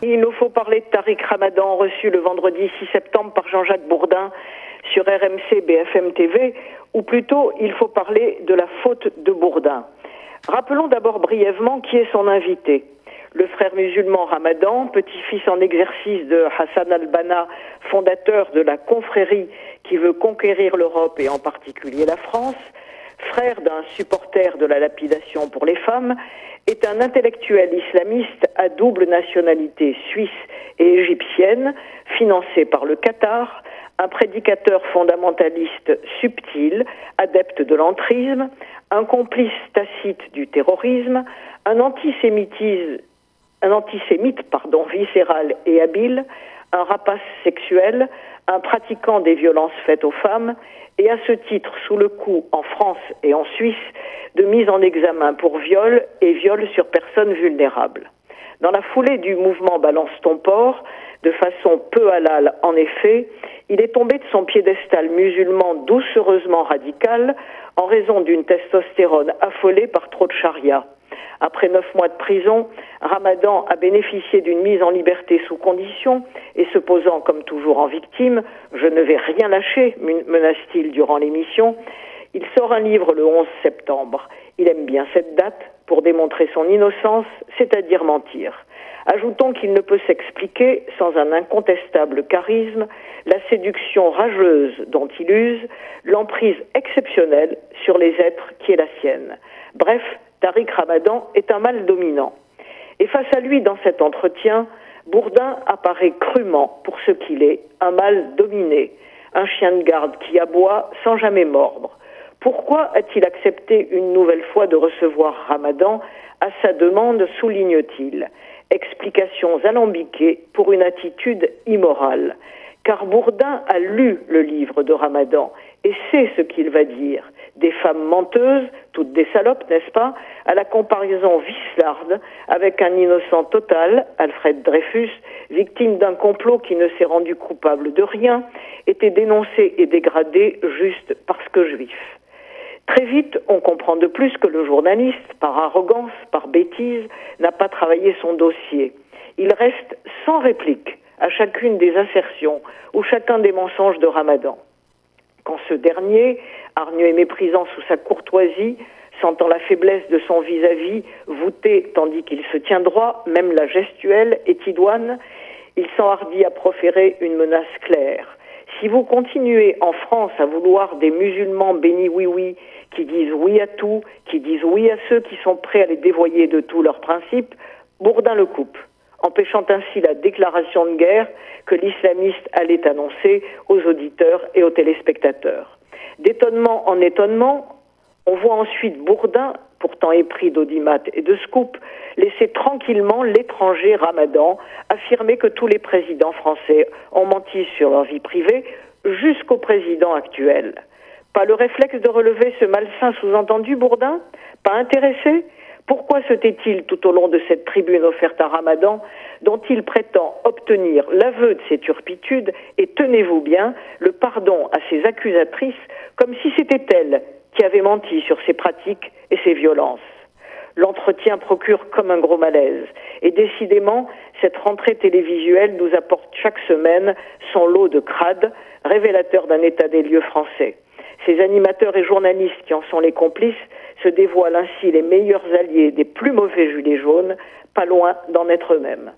Il nous faut parler de Tariq Ramadan, reçu le vendredi 6 septembre par Jean-Jacques Bourdin sur RMC BFM TV, ou plutôt il faut parler de la faute de Bourdin. Rappelons d'abord brièvement qui est son invité. Le frère musulman Ramadan, petit-fils en exercice de Hassan al-Banna, fondateur de la confrérie qui veut conquérir l'Europe et en particulier la France, frère d'un supporter de la lapidation pour les femmes, est un intellectuel islamiste à double nationalité suisse et égyptienne, financé par le Qatar, un prédicateur fondamentaliste subtil, adepte de l'entrisme, un complice tacite du terrorisme, un un antisémite pardon, viscéral et habile, un rapace sexuel, un pratiquant des violences faites aux femmes, et à ce titre sous le coup en France et en Suisse de mise en examen pour viol et viol sur personnes vulnérables. Dans la foulée du mouvement Balance ton port, de façon peu halal en effet, il est tombé de son piédestal musulman doucereusement radical en raison d'une testostérone affolée par trop de charia. Après neuf mois de prison, Ramadan a bénéficié d'une mise en liberté sous condition et se posant comme toujours en victime, je ne vais rien lâcher, menace-t-il durant l'émission. Il sort un livre le 11 septembre. Il aime bien cette date pour démontrer son innocence, c'est-à-dire mentir. Ajoutons qu'il ne peut s'expliquer sans un incontestable charisme, la séduction rageuse dont il use, l'emprise exceptionnelle sur les êtres qui est la sienne. Bref, Tariq Ramadan est un mal dominant. Et face à lui, dans cet entretien, Bourdin apparaît crûment pour ce qu'il est, un mal dominé, un chien de garde qui aboie sans jamais mordre. Pourquoi a-t-il accepté une nouvelle fois de recevoir Ramadan? À sa demande, souligne-t-il. Explications alambiquées pour une attitude immorale. Car Bourdin a lu le livre de Ramadan et sait ce qu'il va dire des femmes menteuses, toutes des salopes, n'est-ce pas, à la comparaison vislarde avec un innocent total, Alfred Dreyfus, victime d'un complot qui ne s'est rendu coupable de rien, était dénoncé et dégradé juste parce que juif. Très vite, on comprend de plus que le journaliste, par arrogance, par bêtise, n'a pas travaillé son dossier. Il reste sans réplique à chacune des assertions ou chacun des mensonges de Ramadan quand ce dernier, hargneux et méprisant sous sa courtoisie, sentant la faiblesse de son vis-à-vis, voûté tandis qu'il se tient droit, même la gestuelle est idoine, il s'enhardit à proférer une menace claire. Si vous continuez en France à vouloir des musulmans bénis oui-oui, qui disent oui à tout, qui disent oui à ceux qui sont prêts à les dévoyer de tous leurs principes, Bourdin le coupe empêchant ainsi la déclaration de guerre que l'islamiste allait annoncer aux auditeurs et aux téléspectateurs. D'étonnement en étonnement, on voit ensuite Bourdin, pourtant épris d'audimat et de scoop, laisser tranquillement l'étranger Ramadan affirmer que tous les présidents français ont menti sur leur vie privée jusqu'au président actuel. Pas le réflexe de relever ce malsain sous-entendu, Bourdin? Pas intéressé? Pourquoi se tait-il tout au long de cette tribune offerte à Ramadan, dont il prétend obtenir l'aveu de ses turpitudes et, tenez-vous bien, le pardon à ses accusatrices, comme si c'était elles qui avaient menti sur ses pratiques et ses violences? L'entretien procure comme un gros malaise. Et décidément, cette rentrée télévisuelle nous apporte chaque semaine son lot de crades, révélateur d'un état des lieux français. Ces animateurs et journalistes qui en sont les complices se dévoilent ainsi les meilleurs alliés des plus mauvais gilets jaunes, pas loin d'en être eux-mêmes.